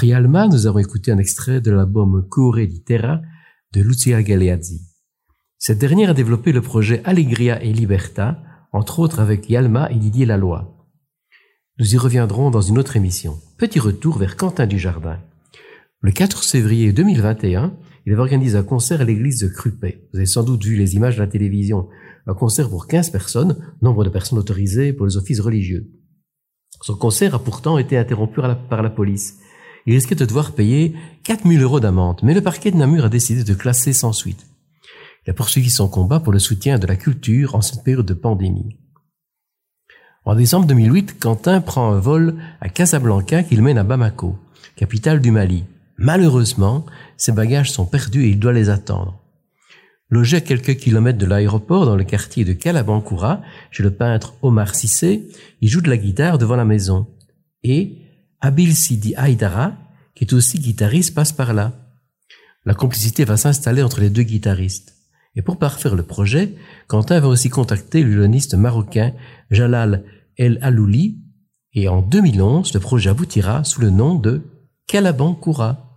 Après Alma, nous avons écouté un extrait de l'album Corre di Terra de Lucia Galeazzi. Cette dernière a développé le projet Allegria et Libertà, entre autres avec Yalma et Didier Laloy. Nous y reviendrons dans une autre émission. Petit retour vers Quentin Dujardin. Le 4 février 2021, il avait organisé un concert à l'église de Crupet. Vous avez sans doute vu les images de la télévision. Un concert pour 15 personnes, nombre de personnes autorisées pour les offices religieux. Son concert a pourtant été interrompu par la police. Il risquait de devoir payer 4000 euros d'amende, mais le parquet de Namur a décidé de classer sans suite. Il a poursuivi son combat pour le soutien de la culture en cette période de pandémie. En décembre 2008, Quentin prend un vol à Casablanca qu'il mène à Bamako, capitale du Mali. Malheureusement, ses bagages sont perdus et il doit les attendre. Logé à quelques kilomètres de l'aéroport dans le quartier de Kalabankoura, chez le peintre Omar Sissé, il joue de la guitare devant la maison. Et Abil Sidi Haïdara, qui est aussi guitariste, passe par là. La complicité va s'installer entre les deux guitaristes. Et pour parfaire le projet, Quentin va aussi contacter le violoniste marocain Jalal El Alouli, et en 2011, le projet aboutira sous le nom de Calaban Koura.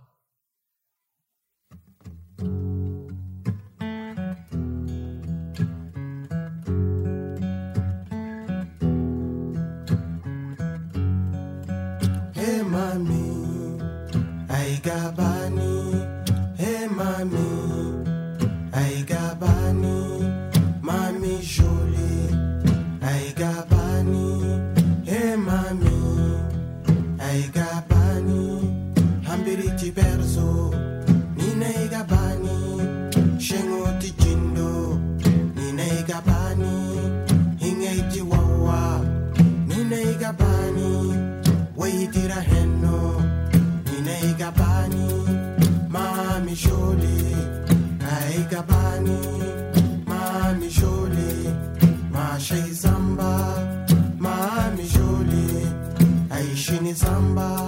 Waitira henno, nina ay gabani. Mami jolie, ay gabani. Mami jolie, ma shay zamba. Mami jolie, ay shini zamba.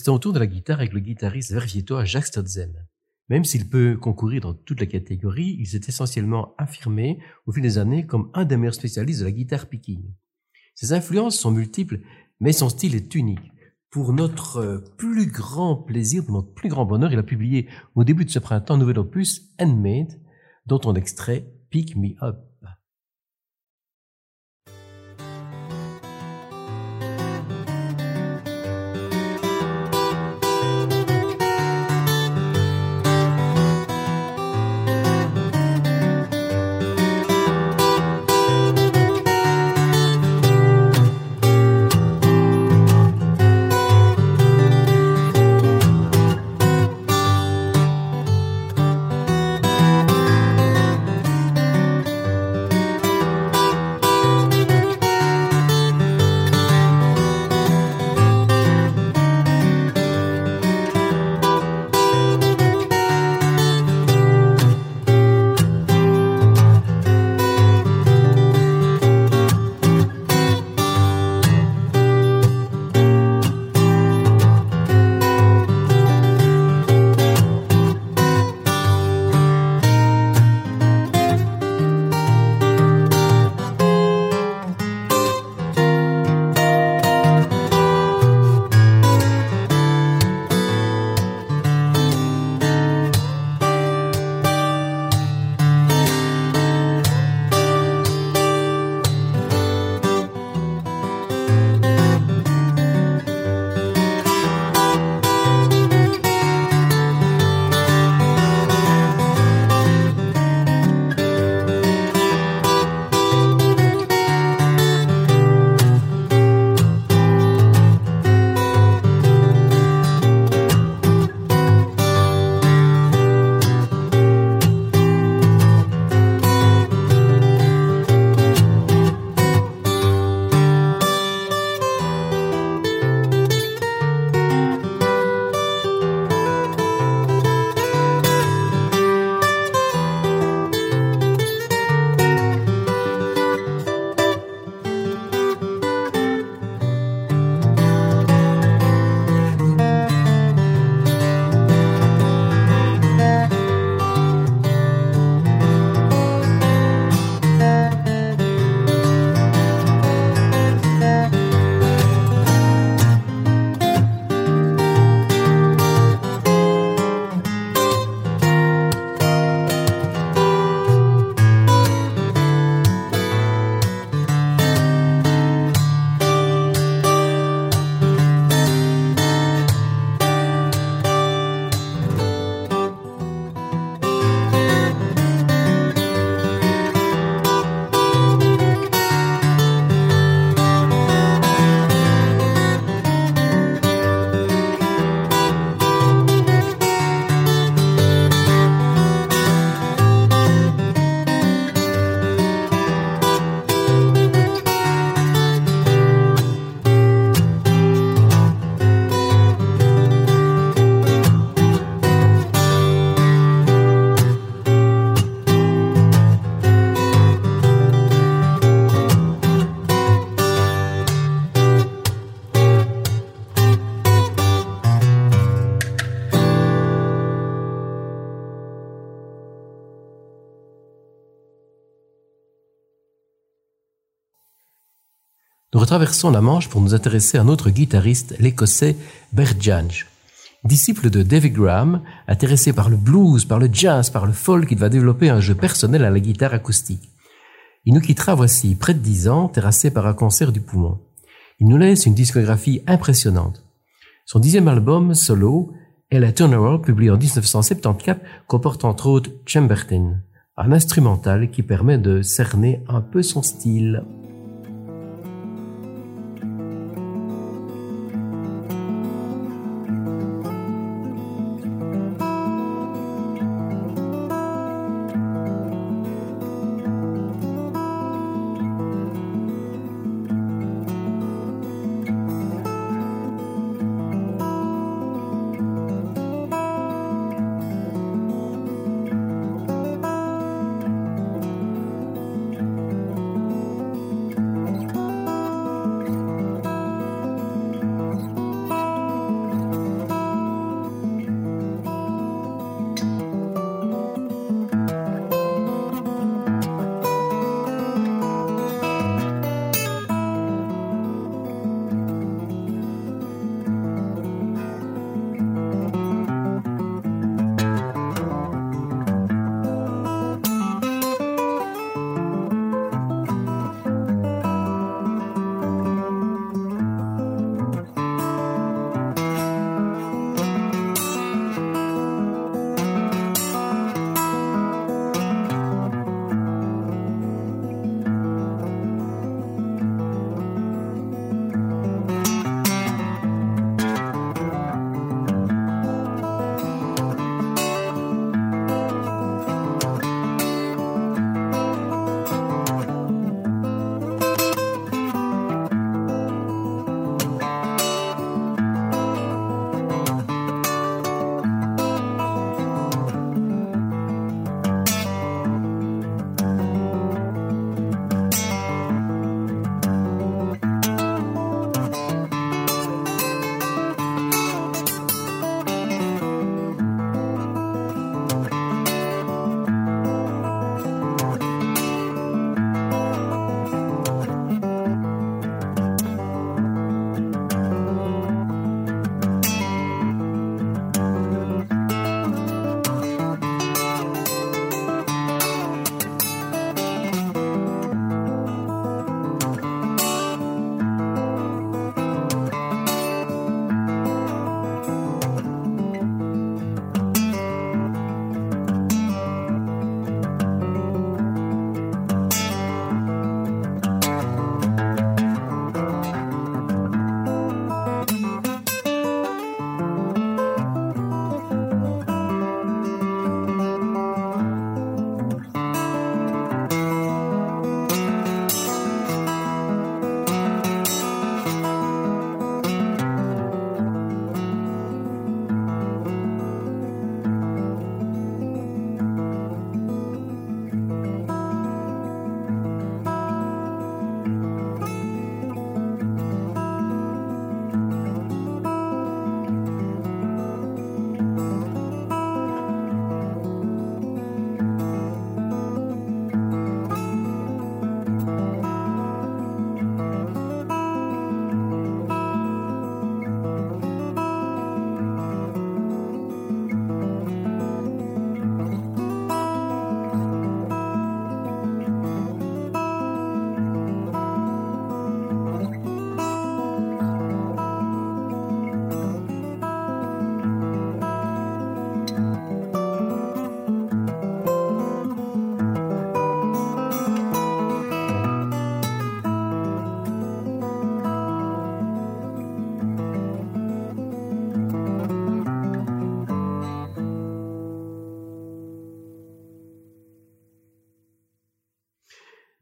Restons autour de la guitare avec le guitariste verviétois Jacques Stotzel. Même s'il peut concourir dans toute la catégorie, il s'est essentiellement affirmé au fil des années comme un des meilleurs spécialistes de la guitare picking. Ses influences sont multiples, mais son style est unique. Pour notre euh, plus grand plaisir, pour notre plus grand bonheur, il a publié au début de ce printemps un nouvel opus, Handmade, dont on extrait Pick Me Up. Nous retraversons la Manche pour nous intéresser à un autre guitariste, l'écossais Bert Jansch. Disciple de David Graham, intéressé par le blues, par le jazz, par le folk, il va développer un jeu personnel à la guitare acoustique. Il nous quittera voici près de dix ans, terrassé par un cancer du poumon. Il nous laisse une discographie impressionnante. Son dixième album, solo, Ella Turner, publié en 1974, comporte entre autres Chambertin, un instrumental qui permet de cerner un peu son style.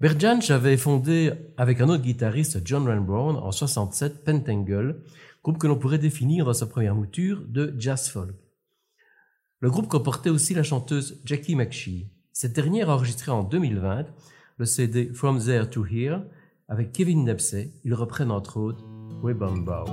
Bert Jansch avait fondé avec un autre guitariste, John Ren Brown, en 67 Pentangle, groupe que l'on pourrait définir dans sa première mouture de jazz folk. Le groupe comportait aussi la chanteuse Jackie McShee. Cette dernière a enregistré en 2020 le CD From There to Here avec Kevin Nepsey. Ils reprennent entre autres ribbon bow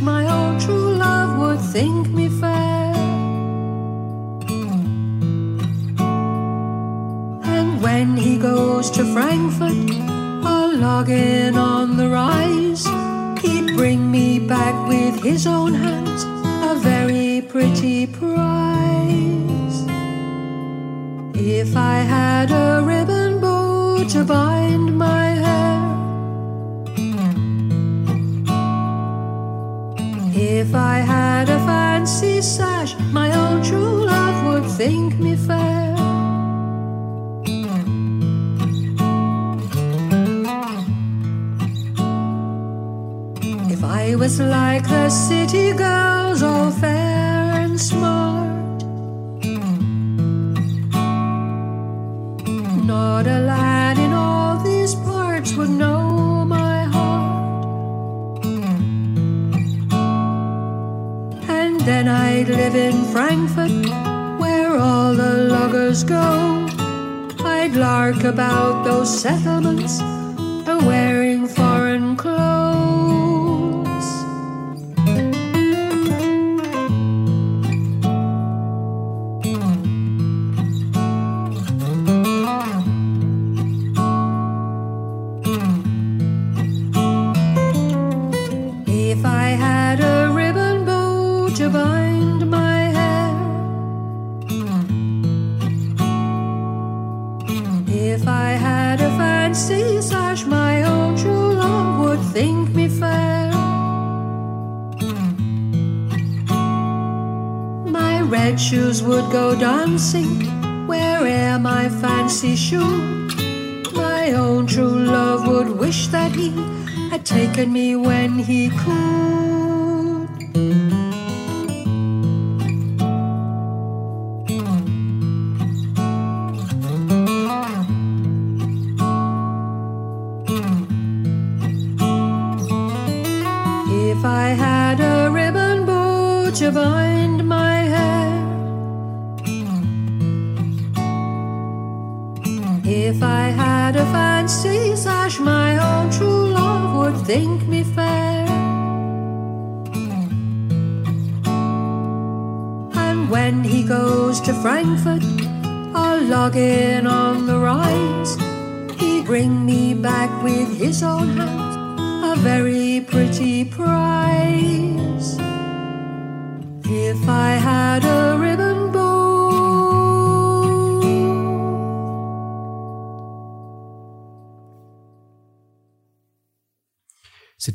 my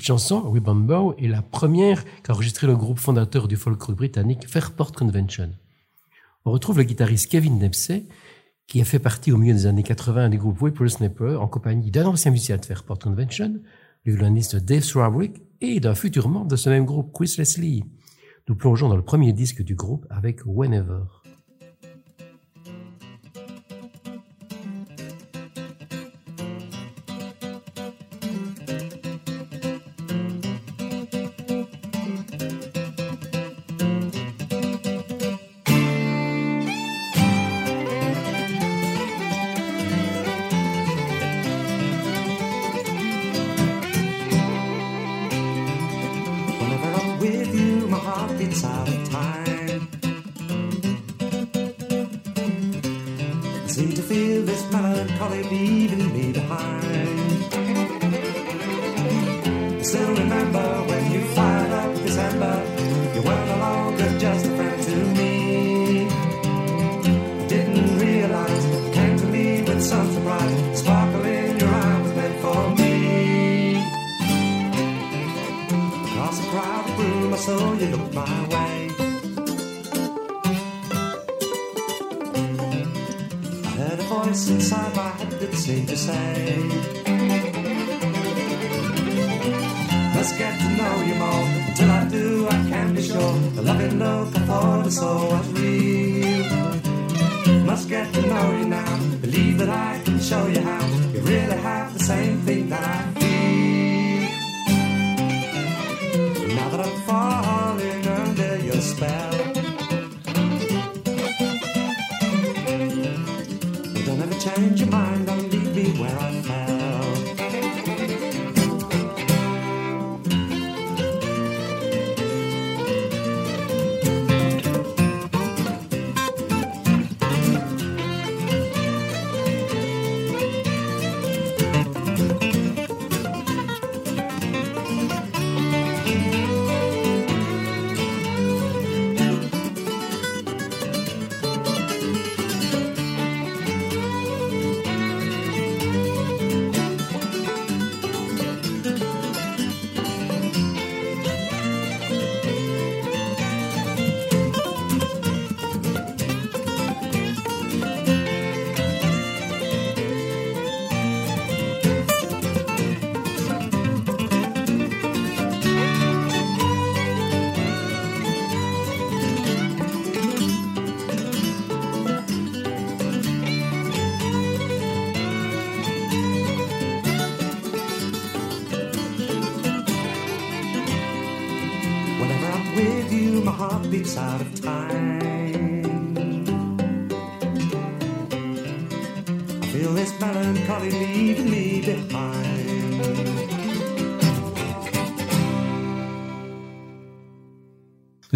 chanson, We est la première qu'a enregistré le groupe fondateur du folk rock britannique Fairport Convention. On retrouve le guitariste Kevin Dempsey, qui a fait partie au milieu des années 80 du groupe Whippersnapper en compagnie d'un ancien musicien de Fairport Convention, le violoniste Dave Swarbrick, et d'un futur membre de ce même groupe, Chris Leslie. Nous plongeons dans le premier disque du groupe avec Whenever.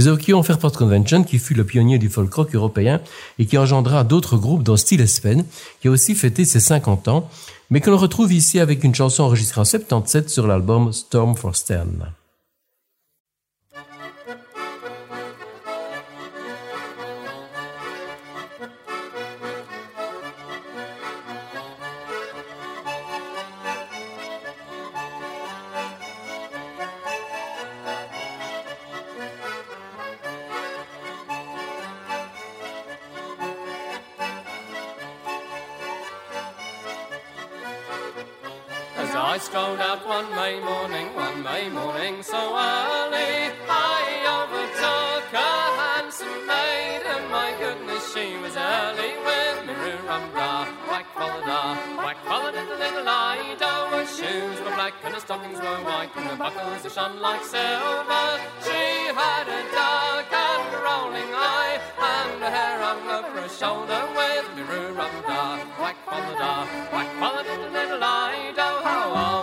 Évoquions Fairport Convention, qui fut le pionnier du folk rock européen et qui engendra d'autres groupes dont Steel Espen, qui a aussi fêté ses 50 ans, mais que l'on retrouve ici avec une chanson enregistrée en 77 sur l'album Storm for Stern. Out one May morning, one May morning so early, I overtook a handsome maiden. My goodness, she was early with me roo-rum-da, whack follow da, ah, whack follow little little Ida. Her shoes were black and her stockings were white and her buckles they shone like silver. She had a dark and rolling eye and her hair hung over her shoulder with me roo-rum-da, whack follow da, ah, whack follow little little Ida. How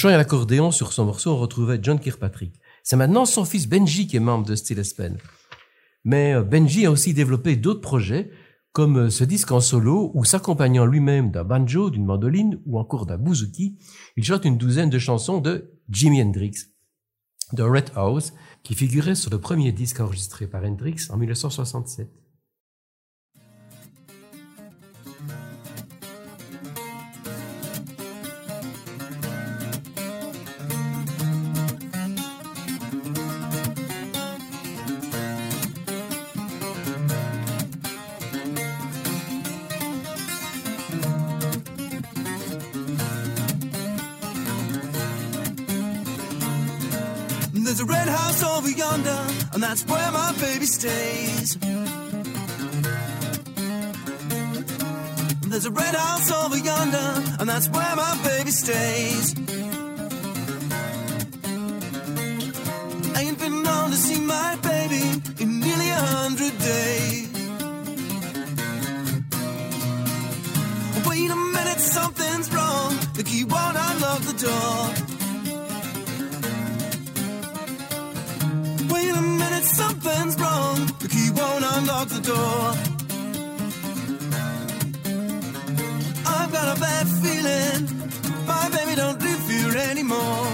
chant et l'accordéon sur son morceau, on retrouvait John Kirkpatrick. C'est maintenant son fils Benji qui est membre de Steel Spen. Mais euh, Benji a aussi développé d'autres projets, comme euh, ce disque en solo où s'accompagnant lui-même d'un banjo, d'une mandoline ou encore d'un bouzouki, il chante une douzaine de chansons de Jimi Hendrix, de Red House, qui figurait sur le premier disque enregistré par Hendrix en 1967. Over yonder, and that's where my baby stays. There's a red house over yonder, and that's where my baby stays. Ain't been known to see my baby in nearly a hundred days. Wait a minute, something's wrong. The key won't unlock the door. Something's wrong. The key won't unlock the door. I've got a bad feeling. My baby don't live here anymore.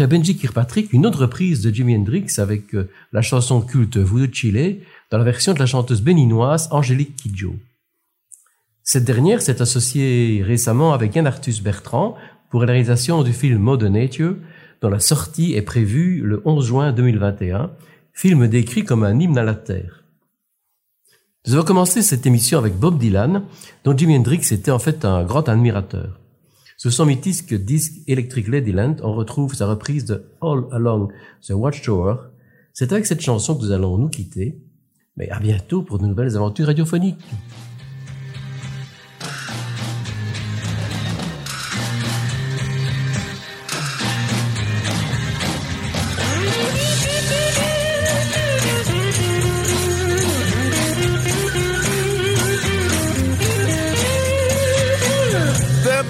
Après Benji Kirkpatrick, une autre reprise de Jimi Hendrix avec euh, la chanson culte Voodoo Chile dans la version de la chanteuse béninoise Angélique Kidjo. Cette dernière s'est associée récemment avec Yann Arthus Bertrand pour la réalisation du film Mode Nature, dont la sortie est prévue le 11 juin 2021, film décrit comme un hymne à la terre. Nous avons commencé cette émission avec Bob Dylan, dont Jimi Hendrix était en fait un grand admirateur. Sur son mythique disque Electric Ladyland, on retrouve sa reprise de All Along the Watchtower. C'est avec cette chanson que nous allons nous quitter. Mais à bientôt pour de nouvelles aventures radiophoniques.